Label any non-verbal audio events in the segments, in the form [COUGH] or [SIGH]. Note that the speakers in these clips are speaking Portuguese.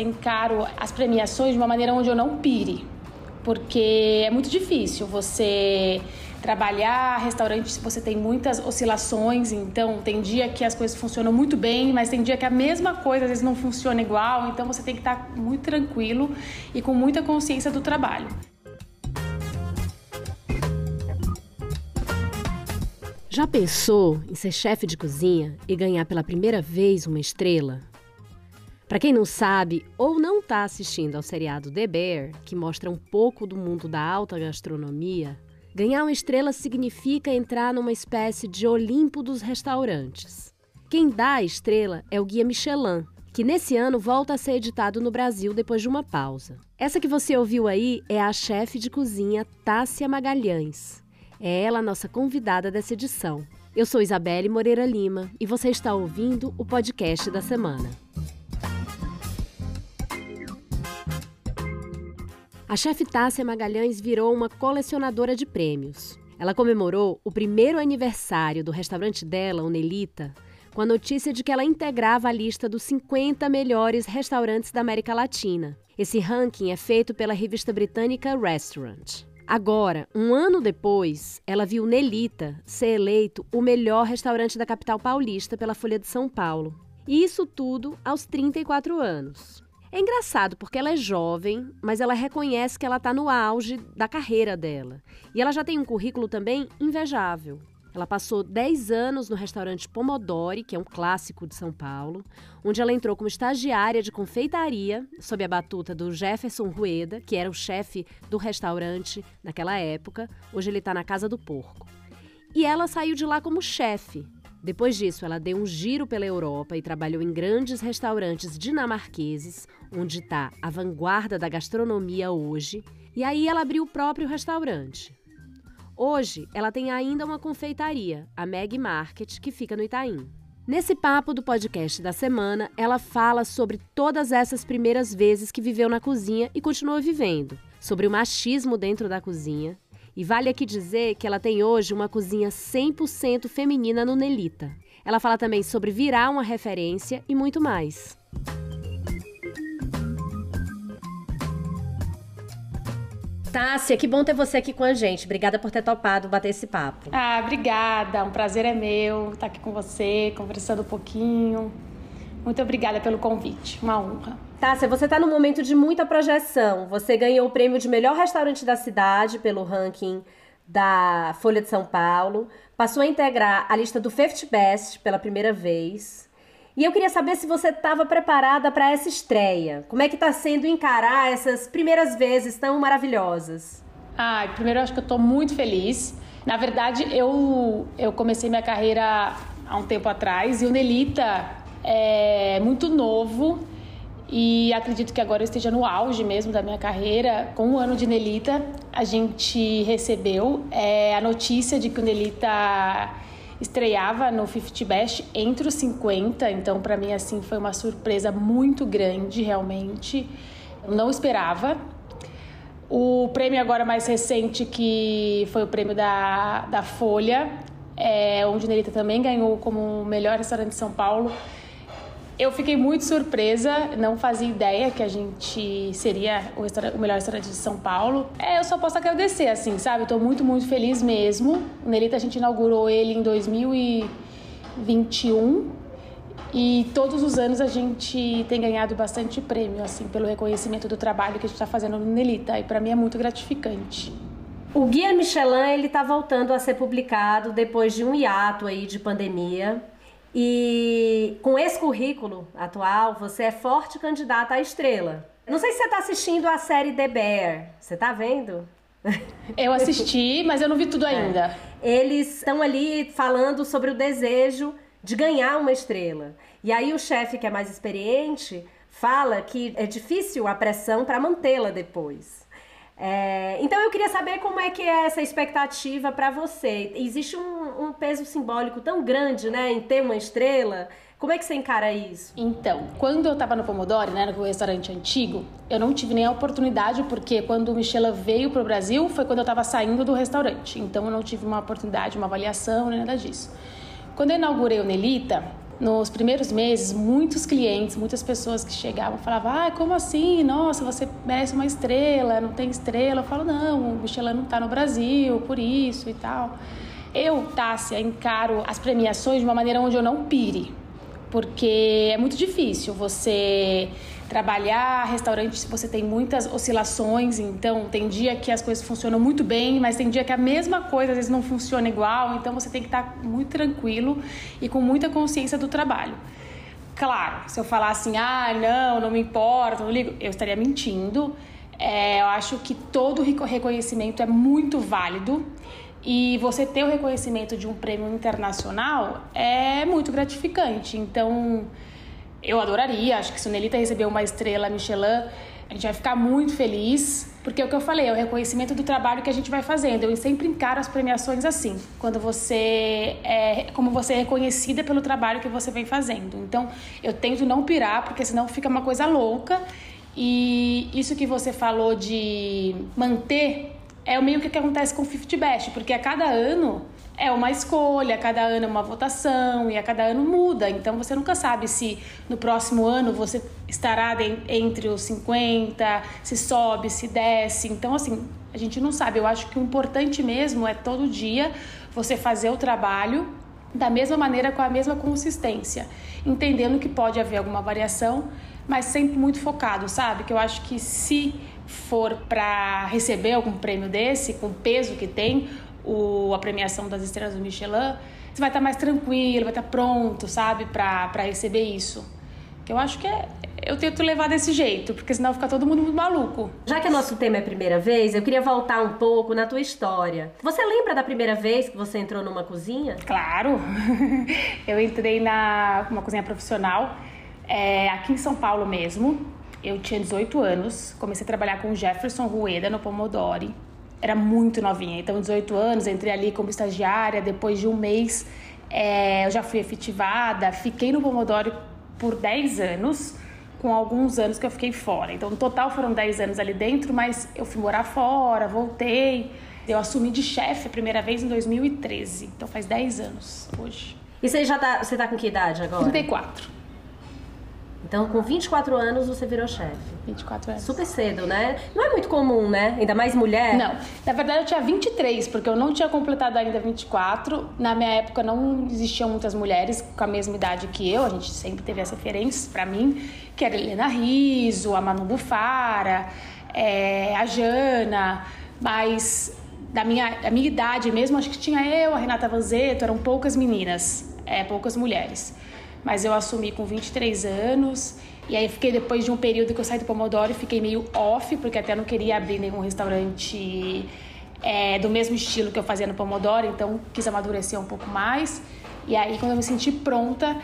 Encaro as premiações de uma maneira onde eu não pire, porque é muito difícil você trabalhar restaurante você tem muitas oscilações, então tem dia que as coisas funcionam muito bem, mas tem dia que a mesma coisa às vezes não funciona igual, então você tem que estar muito tranquilo e com muita consciência do trabalho. Já pensou em ser chefe de cozinha e ganhar pela primeira vez uma estrela? Para quem não sabe ou não está assistindo ao seriado The Bear, que mostra um pouco do mundo da alta gastronomia, ganhar uma estrela significa entrar numa espécie de Olimpo dos restaurantes. Quem dá a estrela é o Guia Michelin, que nesse ano volta a ser editado no Brasil depois de uma pausa. Essa que você ouviu aí é a chefe de cozinha Tássia Magalhães. É ela a nossa convidada dessa edição. Eu sou Isabelle Moreira Lima e você está ouvindo o podcast da semana. A chefe Tássia Magalhães virou uma colecionadora de prêmios. Ela comemorou o primeiro aniversário do restaurante dela, o Nelita, com a notícia de que ela integrava a lista dos 50 melhores restaurantes da América Latina. Esse ranking é feito pela revista britânica Restaurant. Agora, um ano depois, ela viu Nelita ser eleito o melhor restaurante da capital paulista pela Folha de São Paulo. E isso tudo aos 34 anos. É engraçado porque ela é jovem, mas ela reconhece que ela está no auge da carreira dela. E ela já tem um currículo também invejável. Ela passou 10 anos no restaurante Pomodori, que é um clássico de São Paulo, onde ela entrou como estagiária de confeitaria, sob a batuta do Jefferson Rueda, que era o chefe do restaurante naquela época. Hoje ele está na Casa do Porco. E ela saiu de lá como chefe. Depois disso, ela deu um giro pela Europa e trabalhou em grandes restaurantes dinamarqueses, onde está a vanguarda da gastronomia hoje. E aí ela abriu o próprio restaurante. Hoje, ela tem ainda uma confeitaria, a Meg Market, que fica no Itaim. Nesse papo do podcast da semana, ela fala sobre todas essas primeiras vezes que viveu na cozinha e continua vivendo, sobre o machismo dentro da cozinha. E vale aqui dizer que ela tem hoje uma cozinha 100% feminina no Nelita. Ela fala também sobre virar uma referência e muito mais. Tássia, que bom ter você aqui com a gente. Obrigada por ter topado bater esse papo. Ah, obrigada. Um prazer é meu estar aqui com você, conversando um pouquinho. Muito obrigada pelo convite. Uma honra. Tássia, você está num momento de muita projeção. Você ganhou o prêmio de melhor restaurante da cidade pelo ranking da Folha de São Paulo. Passou a integrar a lista do 50 Best pela primeira vez. E eu queria saber se você estava preparada para essa estreia. Como é que está sendo encarar essas primeiras vezes tão maravilhosas? Ah, primeiro eu acho que eu estou muito feliz. Na verdade, eu, eu comecei minha carreira há um tempo atrás e o Nelita é muito novo e acredito que agora eu esteja no auge mesmo da minha carreira. Com o ano de Nelita, a gente recebeu é, a notícia de que o Nelita estreava no 50 Best entre os 50, então para mim assim foi uma surpresa muito grande, realmente. Eu não esperava. O prêmio agora mais recente, que foi o prêmio da, da Folha, é, onde Nelita também ganhou como melhor restaurante de São Paulo. Eu fiquei muito surpresa, não fazia ideia que a gente seria o, o, melhor restaurante de São Paulo. É, eu só posso agradecer, assim, sabe? Estou muito, muito feliz mesmo. O Nelita a gente inaugurou ele em 2021 e todos os anos a gente tem ganhado bastante prêmio, assim, pelo reconhecimento do trabalho que a gente está fazendo no Nelita. E para mim é muito gratificante. O Guia Michelin ele está voltando a ser publicado depois de um hiato aí de pandemia. E com esse currículo atual, você é forte candidata à estrela. Não sei se você está assistindo a série The Bear. Você está vendo? Eu assisti, mas eu não vi tudo [LAUGHS] ainda. É. Eles estão ali falando sobre o desejo de ganhar uma estrela. E aí o chefe, que é mais experiente, fala que é difícil a pressão para mantê-la depois. É, então eu queria saber como é que é essa expectativa para você. Existe um, um, peso simbólico tão grande, né, em ter uma estrela. Como é que você encara isso? Então, quando eu estava no Pomodoro, né, no restaurante antigo, eu não tive nem a oportunidade, porque quando o Michelin veio para o Brasil, foi quando eu estava saindo do restaurante. Então eu não tive uma oportunidade, uma avaliação, nem nada disso. Quando eu inaugurei o Nelita, Nos primeiros meses, muitos clientes, muitas pessoas que chegavam falavam: Ah, como assim? Nossa, você merece uma estrela, não tem estrela. Eu falo: Não, o Michelin não está no Brasil, por isso e tal. Eu, Tássia, encaro as premiações de uma maneira onde eu não pire, porque é muito difícil você trabalhar restaurante você tem muitas oscilações, então tem dia que as coisas funcionam muito bem, mas tem dia que a mesma coisa às vezes não funciona igual, então você tem que estar muito tranquilo e com muita consciência do trabalho. Claro, se eu falar assim, ah, não, não me importa, não ligo, eu estaria mentindo. É, eu acho que todo reconhecimento é muito válido e você ter o reconhecimento de um prêmio internacional é muito gratificante. Então, eu adoraria, acho que se o Nelita receber uma estrela Michelin, a gente vai ficar muito feliz, porque é o que eu falei, é o reconhecimento do trabalho que a gente vai fazendo. Eu sempre encaro as premiações assim, quando você é como você é reconhecida pelo trabalho que você vem fazendo. Então, eu tento não pirar, porque senão fica uma coisa louca. E isso que você falou de manter é o meio que acontece com o 50 Best, porque a cada ano é uma escolha, cada ano é uma votação e a cada ano muda. Então você nunca sabe se no próximo ano você estará entre os 50, se sobe, se desce. Então, assim, a gente não sabe. Eu acho que o importante mesmo é todo dia você fazer o trabalho da mesma maneira, com a mesma consistência, entendendo que pode haver alguma variação, mas sempre muito focado, sabe? Que eu acho que se for para receber algum prêmio desse, com o peso que tem, o, a premiação das estrelas do Michelin, você vai estar mais tranquilo, vai estar pronto, sabe, para receber isso. Que eu acho que é. Eu tento levar desse jeito, porque senão fica todo mundo muito maluco. Já que o nosso tema é primeira vez, eu queria voltar um pouco na tua história. Você lembra da primeira vez que você entrou numa cozinha? Claro! [LAUGHS] eu entrei na uma cozinha profissional, é, aqui em São Paulo mesmo. Eu tinha 18 anos, comecei a trabalhar com o Jefferson Rueda no Pomodori era muito novinha. Então, 18 anos, entrei ali como estagiária. Depois de um mês, é, eu já fui efetivada. Fiquei no Pomodoro por 10 anos, com alguns anos que eu fiquei fora. Então, no total foram 10 anos ali dentro, mas eu fui morar fora, voltei. Eu assumi de chefe a primeira vez em 2013. Então, faz 10 anos hoje. E você já tá, você tá com que idade agora? 34. Então, com 24 anos, você virou chefe. 24 anos. Super cedo, né? Não é muito comum, né? Ainda mais mulher. Não. Na verdade, eu tinha 23, porque eu não tinha completado ainda 24. Na minha época, não existiam muitas mulheres com a mesma idade que eu. A gente sempre teve as referências para mim, que era a Helena Riso, a Manu Bufara, é, a Jana. Mas da minha, da minha idade mesmo, acho que tinha eu, a Renata Vanzeto, eram poucas meninas, é, poucas mulheres mas eu assumi com 23 anos. E aí fiquei depois de um período que eu saí do Pomodoro, fiquei meio off, porque até não queria abrir nenhum restaurante é, do mesmo estilo que eu fazia no Pomodoro, então quis amadurecer um pouco mais. E aí quando eu me senti pronta,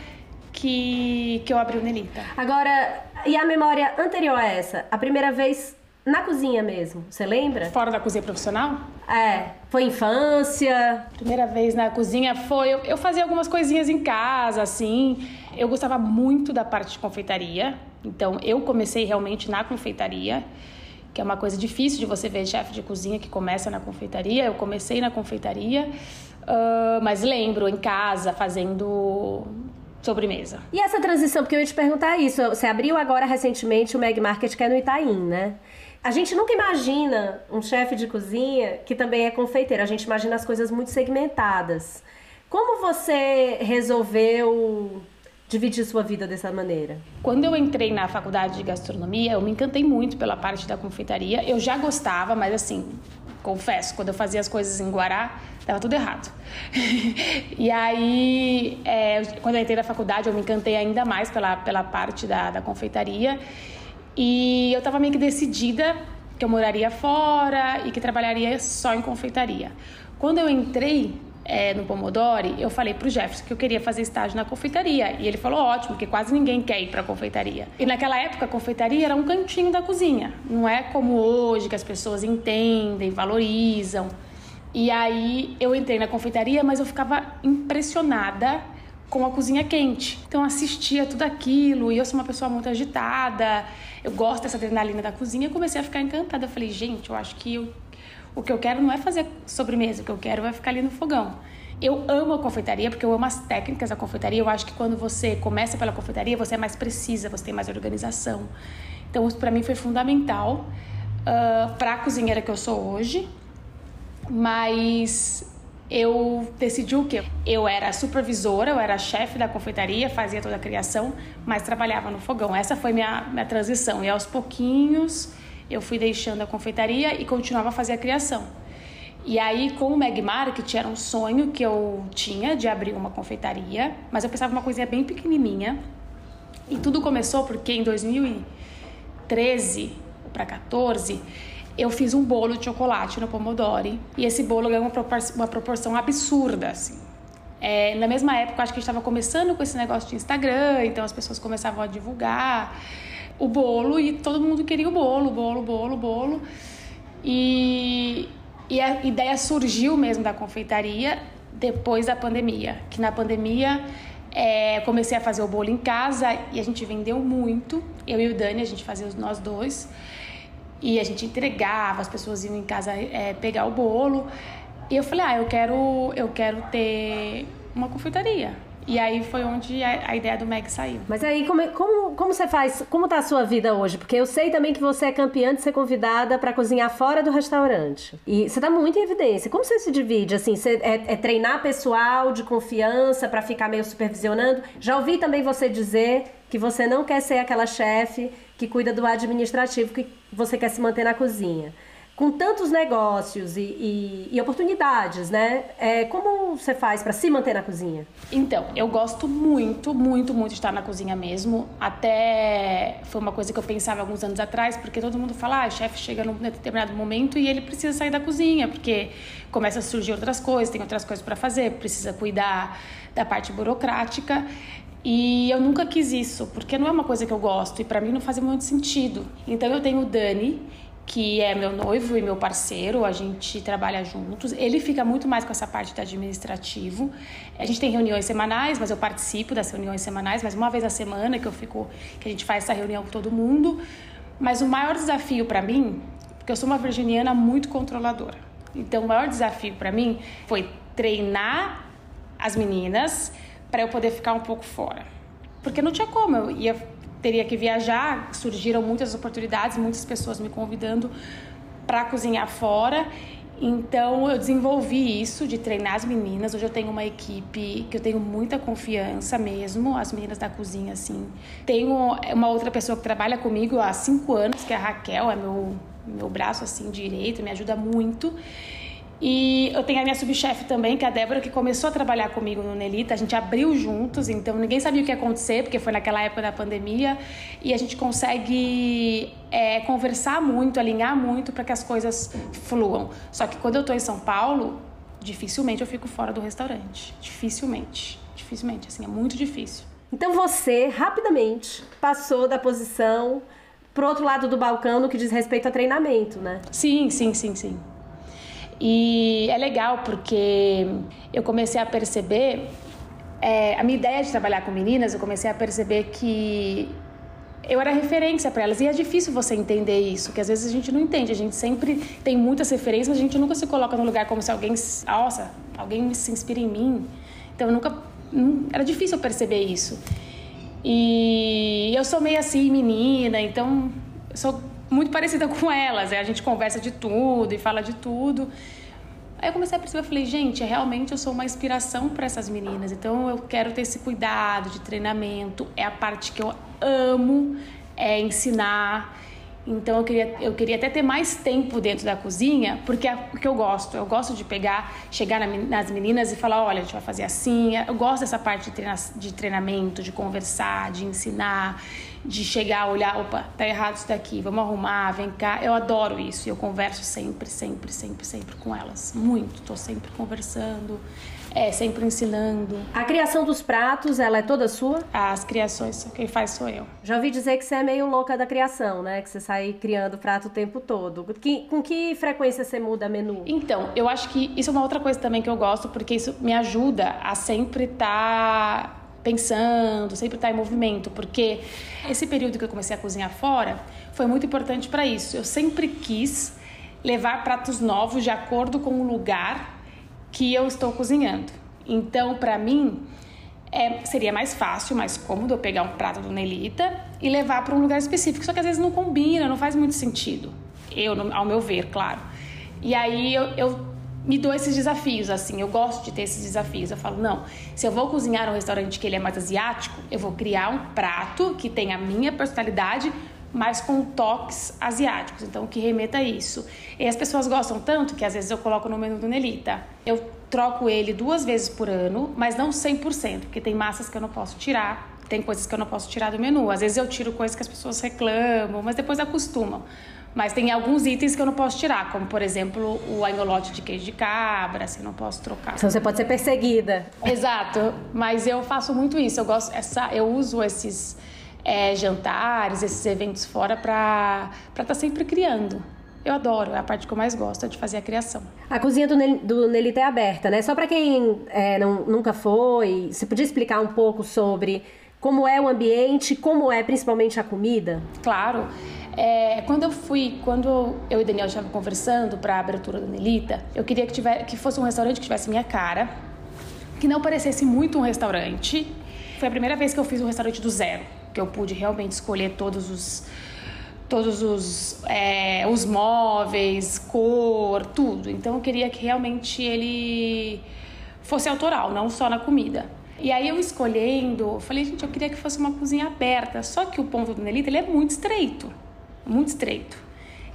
que, que eu abri o Nelita. Agora, e a memória anterior a essa? A primeira vez na cozinha mesmo, você lembra? Fora da cozinha profissional? É. Foi infância? Primeira vez na cozinha foi. Eu, eu fazia algumas coisinhas em casa, assim. Eu gostava muito da parte de confeitaria. Então, eu comecei realmente na confeitaria, que é uma coisa difícil de você ver chefe de cozinha que começa na confeitaria. Eu comecei na confeitaria, uh, mas lembro em casa fazendo sobremesa. E essa transição, porque eu ia te perguntar isso, você abriu agora recentemente o Meg Market que é no Itaim, né? A gente nunca imagina um chefe de cozinha que também é confeiteiro. A gente imagina as coisas muito segmentadas. Como você resolveu dividir sua vida dessa maneira? Quando eu entrei na faculdade de gastronomia, eu me encantei muito pela parte da confeitaria. Eu já gostava, mas assim, confesso, quando eu fazia as coisas em Guará, dava tudo errado. [LAUGHS] e aí, é, quando eu entrei na faculdade, eu me encantei ainda mais pela, pela parte da, da confeitaria. E eu estava meio que decidida que eu moraria fora e que trabalharia só em confeitaria. Quando eu entrei é, no Pomodori, eu falei pro Jefferson que eu queria fazer estágio na confeitaria. E ele falou: ótimo, porque quase ninguém quer ir pra confeitaria. E naquela época, a confeitaria era um cantinho da cozinha. Não é como hoje, que as pessoas entendem, valorizam. E aí eu entrei na confeitaria, mas eu ficava impressionada com a cozinha quente. Então assistia tudo aquilo e eu sou uma pessoa muito agitada, eu gosto dessa adrenalina da cozinha e comecei a ficar encantada. Eu falei, gente, eu acho que eu, o que eu quero não é fazer sobremesa, o que eu quero é ficar ali no fogão. Eu amo a confeitaria porque eu amo as técnicas da confeitaria. Eu acho que quando você começa pela confeitaria, você é mais precisa, você tem mais organização. Então, isso para mim foi fundamental uh, ah, para a cozinheira que eu sou hoje. Mas eu decidi o quê? Eu era supervisora, eu era chefe da confeitaria, fazia toda a criação, mas trabalhava no fogão. Essa foi minha, minha transição. E aos pouquinhos eu fui deixando a confeitaria e continuava a fazer a criação. E aí, com o Meg Market, era um sonho que eu tinha de abrir uma confeitaria, mas eu pensava uma coisinha bem pequenininha. E tudo começou porque em 2013 para 14, eu fiz um bolo de chocolate no Pomodori. E esse bolo ganhou uma proporção absurda, assim. É, na mesma época, acho que a gente estava começando com esse negócio de Instagram, então as pessoas começavam a divulgar o bolo e todo mundo queria o bolo, bolo, bolo, bolo. E, e a ideia surgiu mesmo da confeitaria depois da pandemia, que na pandemia é, comecei a fazer o bolo em casa e a gente vendeu muito. Eu e o Dani, a gente fazia nós dois. E a gente entregava, as pessoas iam em casa é, pegar o bolo. E eu falei, ah, eu quero, eu quero ter uma confeitaria. E aí foi onde a, ideia do Meg saiu. Mas aí, como, é, como, como você faz? Como tá a sua vida hoje? Porque eu sei também que você é campeã de ser convidada para cozinhar fora do restaurante. E você tá muito em evidência. Como você se divide? Assim, você é, é treinar pessoal de confiança para ficar meio supervisionando? Já ouvi também você dizer que você não quer ser aquela chefe que cuida do administrativo, que você quer se manter na cozinha. Com tantos negócios e, e, e oportunidades, né? É, como você faz para se manter na cozinha? Então, eu gosto muito, muito, muito de estar na cozinha mesmo. Até foi uma coisa que eu pensava alguns anos atrás, porque todo mundo fala, ah, o chefe chega num determinado momento e ele precisa sair da cozinha, porque começa a surgir outras coisas, tem outras coisas para fazer, precisa cuidar da parte burocrática. E eu nunca quis isso, porque não é uma coisa que eu gosto e para mim não fazia muito sentido. Então eu tenho o Dani, que é meu noivo e meu parceiro, a gente trabalha juntos. Ele fica muito mais com essa parte do administrativo. A gente tem reuniões semanais, mas eu participo das reuniões semanais, mas uma vez a semana que eu fico, que a gente faz essa reunião com todo mundo. Mas o maior desafio para mim, porque eu sou uma virginiana muito controladora. Então o maior desafio para mim foi treinar as meninas para eu poder ficar um pouco fora. Porque não tinha como, eu ia teria que viajar, surgiram muitas oportunidades, muitas pessoas me convidando para cozinhar fora. Então eu desenvolvi isso de treinar as meninas. Hoje eu tenho uma equipe que eu tenho muita confiança mesmo, as meninas da cozinha assim. Tenho uma outra pessoa que trabalha comigo há cinco anos, que é a Raquel, é meu meu braço assim direito, me ajuda muito. E eu tenho a minha subchefe também, que é a Débora, que começou a trabalhar comigo no Nelita. A gente abriu juntos, então ninguém sabia o que ia acontecer, porque foi naquela época da pandemia. E a gente consegue é, conversar muito, alinhar muito para que as coisas fluam. Só que quando eu estou em São Paulo, dificilmente eu fico fora do restaurante. Dificilmente. Dificilmente, assim, é muito difícil. Então você, rapidamente, passou da posição pro outro lado do balcão no que diz respeito a treinamento, né? Sim, sim, sim, sim. E é legal porque eu comecei a perceber, é, a minha ideia de trabalhar com meninas, eu comecei a perceber que eu era referência para elas. E é difícil você entender isso, que às vezes a gente não entende. A gente sempre tem muitas referências, mas a gente nunca se coloca no lugar como se alguém, nossa, alguém se inspira em mim. Então eu nunca, era difícil perceber isso. E eu sou meio assim, menina, então eu sou muito parecida [LAUGHS] com elas. A gente conversa de tudo e fala de tudo. Aí eu comecei a perceber, eu falei, gente, realmente eu sou uma inspiração para essas meninas. Então eu quero ter esse cuidado de treinamento. É a parte que eu amo, é ensinar. Então eu queria, eu queria até ter mais tempo dentro da cozinha, porque é o que eu gosto. Eu gosto de pegar, chegar nas meninas e falar, olha, a gente vai fazer assim. Eu gosto dessa parte de, treina, de treinamento, de conversar, de ensinar de chegar, olhar, opa, tá errado isso daqui, vamos arrumar, vem cá. Eu adoro isso e eu converso sempre, sempre, sempre, sempre com elas. Muito, tô sempre conversando, é, sempre ensinando. A criação dos pratos, ela é toda sua? As criações, quem faz sou eu. Já ouvi dizer que você é meio louca da criação, né? Que você sai criando prato o tempo todo. Que, com que frequência você muda menu? Então, eu acho que isso é uma outra coisa também que eu gosto, porque isso me ajuda a sempre estar tá pensando, sempre estar tá em movimento, porque esse período que eu comecei a cozinhar fora foi muito importante para isso. Eu sempre quis levar pratos novos de acordo com o lugar que eu estou cozinhando. Então, para mim, é, seria mais fácil, mais cômodo eu pegar um prato do Nelita e levar para um lugar específico. Só que às vezes não combina, não faz muito sentido. Eu, ao meu ver, claro. E aí eu, eu me dou esses desafios, assim, eu gosto de ter esses desafios. Eu falo, não, se eu vou cozinhar num restaurante que ele é mais asiático, eu vou criar um prato que tenha a minha personalidade, mas com toques asiáticos, então que remeta a isso. E as pessoas gostam tanto que às vezes eu coloco no menu do Nelita. Eu troco ele duas vezes por ano, mas não 100%, porque tem massas que eu não posso tirar, tem coisas que eu não posso tirar do menu. Às vezes eu tiro coisas que as pessoas reclamam, mas depois acostumam. Mas tem alguns itens que eu não posso tirar, como por exemplo o anholote de queijo de cabra, assim, não posso trocar. Então você pode ser perseguida. Exato, mas eu faço muito isso. Eu gosto, essa, eu uso esses é, jantares, esses eventos fora para estar tá sempre criando. Eu adoro, é a parte que eu mais gosto é de fazer a criação. A cozinha do, do Nelita é aberta, né? Só para quem é, não, nunca foi, você podia explicar um pouco sobre como é o ambiente, como é principalmente a comida? Claro. É, quando eu fui, quando eu e Daniel estavam conversando para a abertura do Nelita, eu queria que, tivesse, que fosse um restaurante que tivesse minha cara, que não parecesse muito um restaurante. Foi a primeira vez que eu fiz um restaurante do zero que eu pude realmente escolher todos os todos os, é, os móveis, cor, tudo. Então eu queria que realmente ele fosse autoral, não só na comida. E aí eu escolhendo, falei, gente, eu queria que fosse uma cozinha aberta. Só que o ponto do Nelita, ele é muito estreito, muito estreito.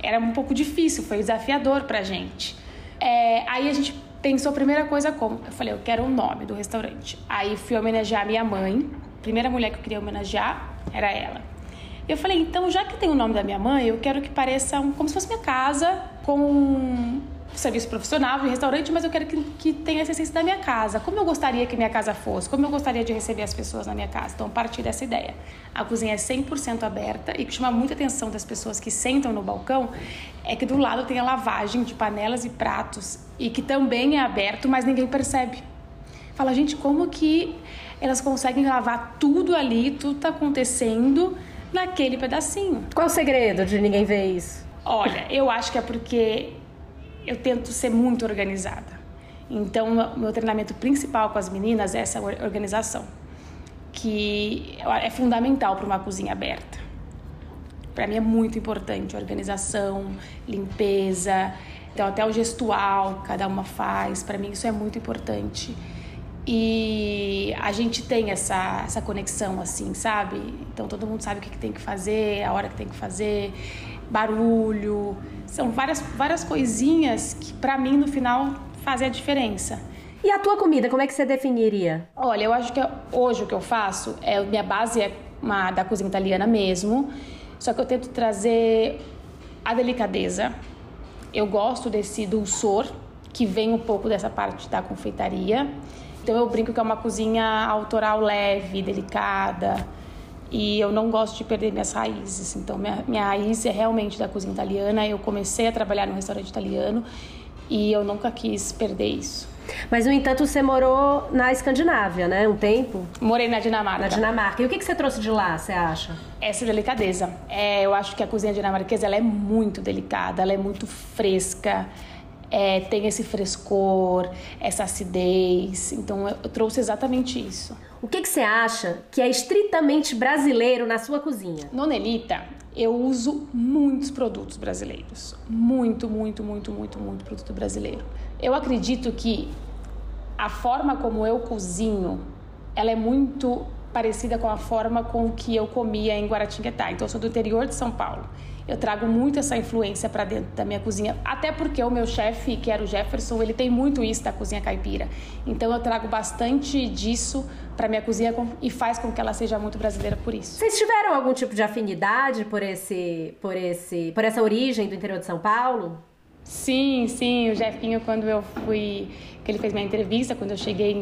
Era um pouco difícil, foi desafiador pra gente. É, aí a gente pensou a primeira coisa como? Eu falei, eu quero o nome do restaurante. Aí fui homenagear minha mãe, primeira mulher que eu queria homenagear era ela. Eu falei, então, já que tem o nome da minha mãe, eu quero que pareça um, como se fosse minha casa, com um serviço profissional de restaurante, mas eu quero que, que tenha essa essência da minha casa. Como eu gostaria que minha casa fosse, como eu gostaria de receber as pessoas na minha casa. Então, partir dessa ideia. A cozinha é 100% aberta e que chama muita atenção das pessoas que sentam no balcão é que do lado tem a lavagem de panelas e pratos e que também é aberto, mas ninguém percebe. Fala, gente, como que elas conseguem lavar tudo ali, tudo tá acontecendo naquele pedacinho. Qual o segredo de ninguém ver isso? Olha, eu acho que é porque eu tento ser muito organizada. Então, meu treinamento principal com as meninas é essa organização, que é fundamental para uma cozinha aberta. Para mim é muito importante organização, limpeza, então até o gestual cada uma faz. Para mim isso é muito importante. E a gente tem essa, essa conexão, assim, sabe? Então todo mundo sabe o que, que tem que fazer, a hora que tem que fazer, barulho. São várias, várias coisinhas que, para mim, no final, fazem a diferença. E a tua comida, como é que você definiria? Olha, eu acho que hoje o que eu faço é minha base é uma da cozinha italiana mesmo, só que eu tento trazer a delicadeza. Eu gosto desse dulçor que vem um pouco dessa parte da confeitaria. Então eu brinco que é uma cozinha autoral leve, delicada. E eu não gosto de perder minhas raízes. Então minha, minha raiz é realmente da cozinha italiana. Eu comecei a trabalhar no restaurante italiano e eu nunca quis perder isso. Mas, no entanto, você morou na Escandinávia, né? Um tempo? Morei na Dinamarca. Na Dinamarca. E o que, que você trouxe de lá, você acha? Essa delicadeza. É, eu acho que a cozinha dinamarquesa ela é muito delicada, ela é muito fresca é, tem esse frescor, essa acidez. Então eu, trouxe exatamente isso. O que, que você acha que é estritamente brasileiro na sua cozinha? No Nelita, eu uso muitos produtos brasileiros. Muito, muito, muito, muito, muito produto brasileiro. Eu acredito que a forma como eu cozinho, ela é muito parecida com a forma com que eu comia em Guaratinguetá. Então, eu sou do interior de São Paulo eu trago muito essa influência para dentro da minha cozinha, até porque o meu chefe, que era o Jefferson, ele tem muito isso da cozinha caipira. Então eu trago bastante disso para minha cozinha e faz com que ela seja muito brasileira por isso. Vocês tiveram algum tipo de afinidade por esse, por esse, por essa origem do interior de São Paulo? Sim, sim, o Jefinho quando eu fui, que ele fez minha entrevista, quando eu cheguei,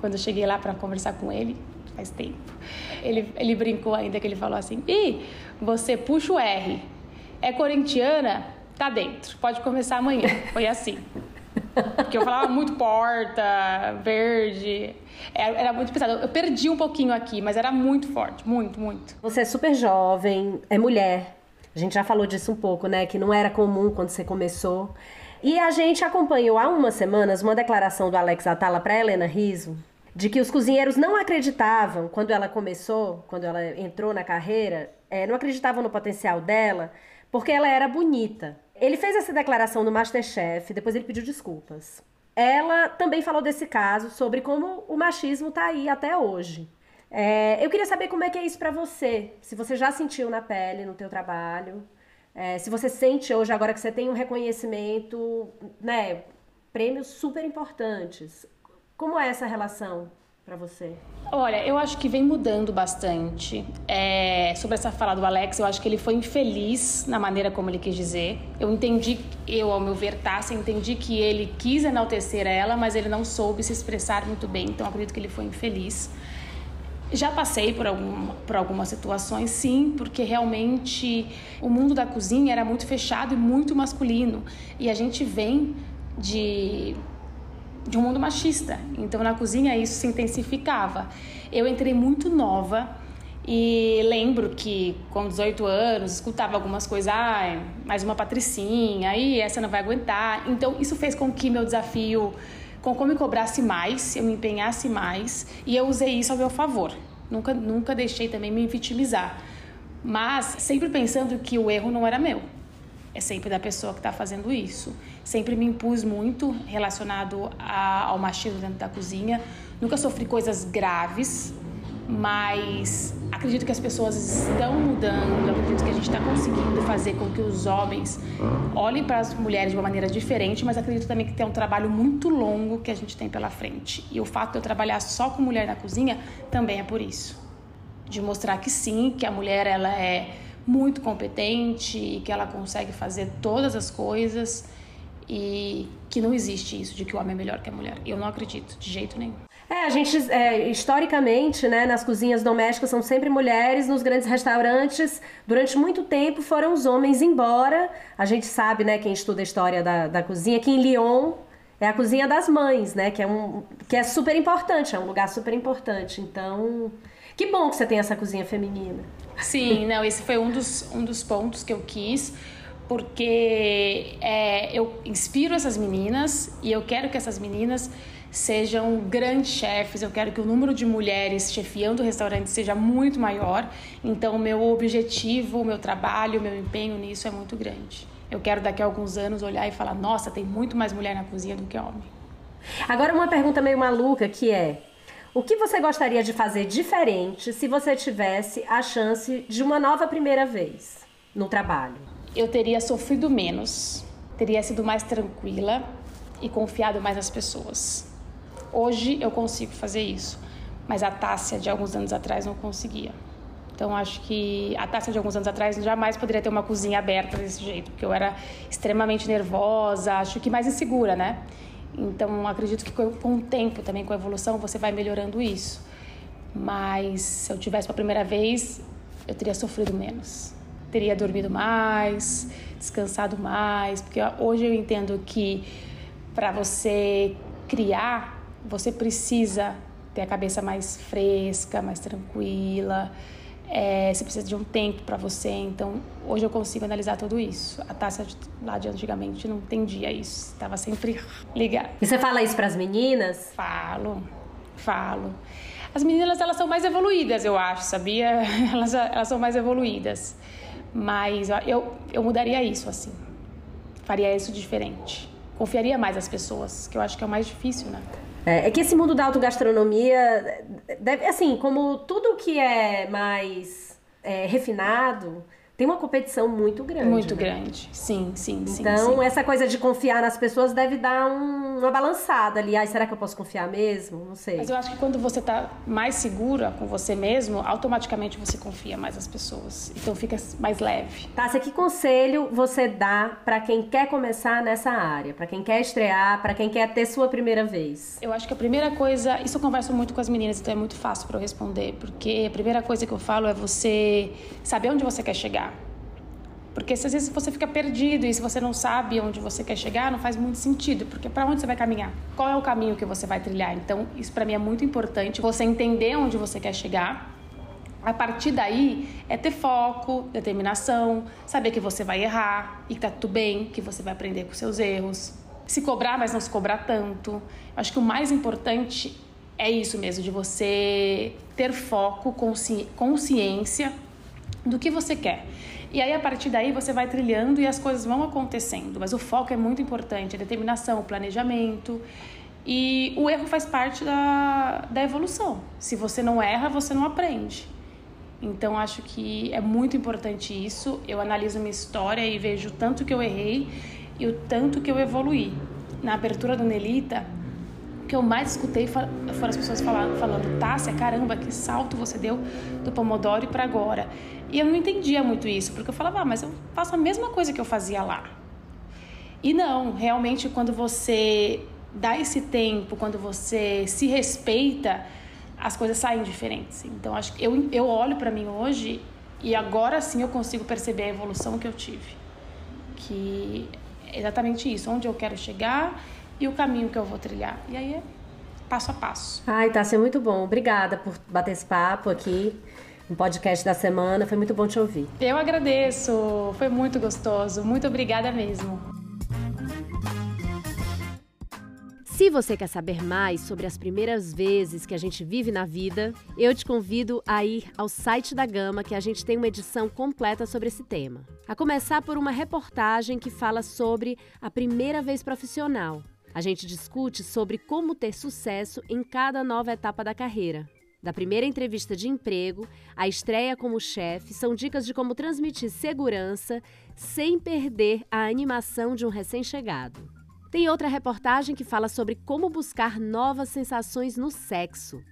quando eu cheguei lá para conversar com ele, faz tempo. Ele, ele brincou ainda que ele falou assim: "E você puxa o R, é corintiana, tá dentro. Pode começar amanhã. Foi assim. Porque eu falava muito porta, verde. Era, era, muito pesado. Eu perdi um pouquinho aqui, mas era muito forte. Muito, muito. Você é super jovem, é mulher. A gente já falou disso um pouco, né? Que não era comum quando você começou. E a gente acompanhou há umas semanas uma declaração do Alex Atala para Helena Riso, de que os cozinheiros não acreditavam quando ela começou, quando ela entrou na carreira, é, não acreditavam no potencial dela, porque ela era bonita. Ele fez essa declaração no Masterchef, depois ele pediu desculpas. Ela também falou desse caso, sobre como o machismo está aí até hoje. É, eu queria saber como é que é isso para você, se você já sentiu na pele, no teu trabalho, é, se você sente hoje, agora que você tem um reconhecimento, né, prêmios super importantes, como é essa relação para você? Olha, eu acho que vem mudando bastante. É, sobre essa fala do Alex, eu acho que ele foi infeliz na maneira como ele quis dizer. Eu entendi, eu, ao meu ver, Tássia, entendi que ele quis enaltecer ela, mas ele não soube se expressar muito bem, então acredito que ele foi infeliz. Já passei por, algum, por algumas situações, sim, porque realmente o mundo da cozinha era muito fechado e muito masculino. E a gente vem de, de um mundo machista. Então, na cozinha, isso se intensificava. Eu entrei muito nova e lembro que, com 18 anos, escutava algumas coisas, ah, mais uma patricinha, aí essa não vai aguentar. Então, isso fez com que meu desafio com como me cobrasse mais, eu me empenhasse mais e eu usei isso a meu favor. Nunca, nunca deixei também me vitimizar, mas sempre pensando que o erro não era meu, é sempre da pessoa que está fazendo isso. Sempre me impus muito relacionado a, ao machismo dentro da cozinha. Nunca sofri coisas graves, mas acredito que as pessoas estão mudando, acredito que a gente está conseguindo fazer com que os homens olhem para as mulheres de uma maneira diferente, mas acredito também que tem um trabalho muito longo que a gente tem pela frente. E o fato de eu trabalhar só com mulher na cozinha também é por isso. De mostrar que sim, que a mulher ela é muito competente e que ela consegue fazer todas as coisas e que não existe isso de que o homem é melhor que a mulher. Eu não acredito de jeito nenhum. É, a gente, é, historicamente, né, nas cozinhas domésticas são sempre mulheres, nos grandes restaurantes, durante muito tempo foram os homens, embora a gente sabe, né, quem estuda a história da, da cozinha, que em Lyon é a cozinha das mães, né, que é, um, que é super importante, é um lugar super importante. Então, que bom que você tem essa cozinha feminina. Sim, [LAUGHS] não, esse foi um dos, um dos pontos que eu quis, porque é, eu inspiro essas meninas e eu quero que essas meninas sejam grandes chefes. Eu quero que o número de mulheres chefiando o restaurante seja muito maior. Então, o meu objetivo, o meu trabalho, o meu empenho nisso é muito grande. Eu quero daqui a alguns anos olhar e falar: nossa, tem muito mais mulher na cozinha do que homem. Agora, uma pergunta meio maluca que é: o que você gostaria de fazer diferente se você tivesse a chance de uma nova primeira vez no trabalho? Eu teria sofrido menos, teria sido mais tranquila e confiado mais nas pessoas. Hoje eu consigo fazer isso, mas a Tássia de alguns anos atrás não conseguia. Então acho que a Tássia de alguns anos atrás jamais poderia ter uma cozinha aberta desse jeito, porque eu era extremamente nervosa, acho que mais insegura, né? Então acredito que com o tempo também, com a evolução, você vai melhorando isso. Mas se eu tivesse pela primeira vez, eu teria sofrido menos. Teria dormido mais, descansado mais, porque hoje eu entendo que para você criar você precisa ter a cabeça mais fresca, mais tranquila. É, você precisa de um tempo para você. Então, hoje eu consigo analisar tudo isso. A taça lá de antigamente não entendia isso. Estava sempre ligada. E você fala isso para as meninas? Falo, falo. As meninas, elas são mais evoluídas, eu acho, sabia? [LAUGHS] Elas, elas são mais evoluídas. Mas eu, eu mudaria isso, assim. Faria isso diferente. Confiaria mais as pessoas, que eu acho que é o mais difícil, né? É, é que esse mundo da autogastronomia, deve, assim, como tudo que é mais é, refinado, tem uma competição muito grande. Muito né? grande, sim, sim, então, sim. Então, essa coisa de confiar nas pessoas deve dar um, uma balançada ali. Ai, será que eu posso confiar mesmo? Não sei. Mas eu acho que quando você está mais segura com você mesmo, automaticamente você confia mais nas pessoas. Então fica mais leve. Tássia, que conselho você dá para quem quer começar nessa área? Para quem quer estrear, para quem quer ter sua primeira vez? Eu acho que a primeira coisa, isso eu converso muito com as meninas, então é muito fácil para eu responder, porque a primeira coisa que eu falo é você saber onde você quer chegar. Porque às vezes você fica perdido e se você não sabe onde você quer chegar, não faz muito sentido, porque para onde você vai caminhar? Qual é o caminho que você vai trilhar? Então, isso para mim é muito importante, você entender onde você quer chegar A partir daí é ter foco, determinação, saber que você vai errar e que tá tudo bem, que você vai aprender com seus erros. Se cobrar, mas não se cobrar tanto. Acho que o mais importante é isso mesmo, de você ter foco, consci consciência do que você quer. E aí, a partir daí, você vai trilhando e as coisas vão acontecendo. Mas o foco é muito importante, a determinação, o planejamento. E o erro faz parte da, da evolução. Se você não erra, você não aprende. Então acho que é muito importante isso. Eu analiso minha história e vejo o tanto que eu errei e o tanto que eu evoluí. Na abertura do Nelita, que eu mais escutei foram as pessoas falando, falando Tássia, caramba, que salto você deu do Pomodoro para agora. E eu não entendia muito isso, porque eu falava, ah, mas eu faço a mesma coisa que eu fazia lá. E não, realmente quando você dá esse tempo, quando você se respeita, as coisas saem diferentes. Então, acho que eu, eu olho para mim hoje e agora sim eu consigo perceber a evolução que eu tive. Que é exatamente isso, onde eu quero chegar e o caminho que eu vou trilhar. E aí é passo a passo. Ai, tá sendo muito bom. Obrigada por bater esse papo aqui no podcast da semana. Foi muito bom te ouvir. Eu agradeço. Foi muito gostoso. Muito obrigada mesmo. Se você quer saber mais sobre as primeiras vezes que a gente vive na vida, eu te convido a ir ao site da Gama, que a gente tem uma edição completa sobre esse tema. A começar por uma reportagem que fala sobre a primeira vez profissional. A gente discute sobre como ter sucesso em cada nova etapa da carreira. Da primeira entrevista de emprego à estreia como chefe, são dicas de como transmitir segurança sem perder a animação de um recém-chegado. Tem outra reportagem que fala sobre como buscar novas sensações no sexo,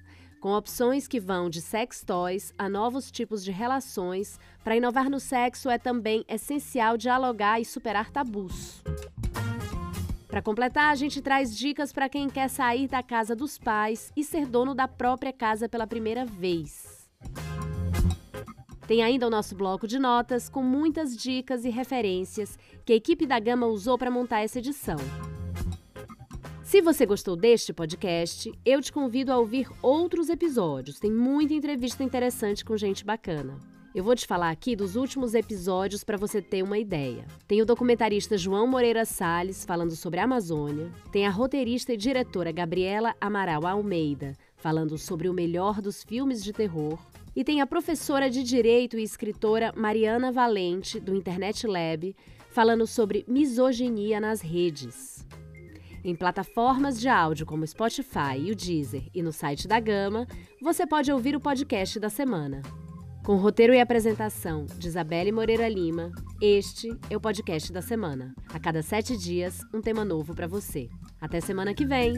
com opções que vão de sex toys a novos tipos de relações. Para inovar no sexo é também essencial dialogar e superar tabus. Para completar, a gente traz dicas para quem quer sair da casa dos pais e ser dono da própria casa pela primeira vez. Tem ainda o nosso bloco de notas com muitas dicas e referências que a equipe da Gama usou para montar essa edição. Se você gostou deste podcast, eu te convido a ouvir outros episódios. Tem muita entrevista interessante com gente bacana. Eu vou te falar aqui dos últimos episódios para você ter uma ideia. Tem o documentarista João Moreira Salles falando sobre a Amazônia, tem a roteirista e diretora Gabriela Amaral Almeida falando sobre o melhor dos filmes de terror, e tem a professora de direito e escritora Mariana Valente do Internet Lab falando sobre misoginia nas redes. Em plataformas de áudio como Spotify e o Deezer e no site da Gama, você pode ouvir o podcast da semana. Com roteiro e apresentação de Isabelle Moreira Lima, este é o podcast da semana. A cada sete dias, um tema novo para você. Até semana que vem!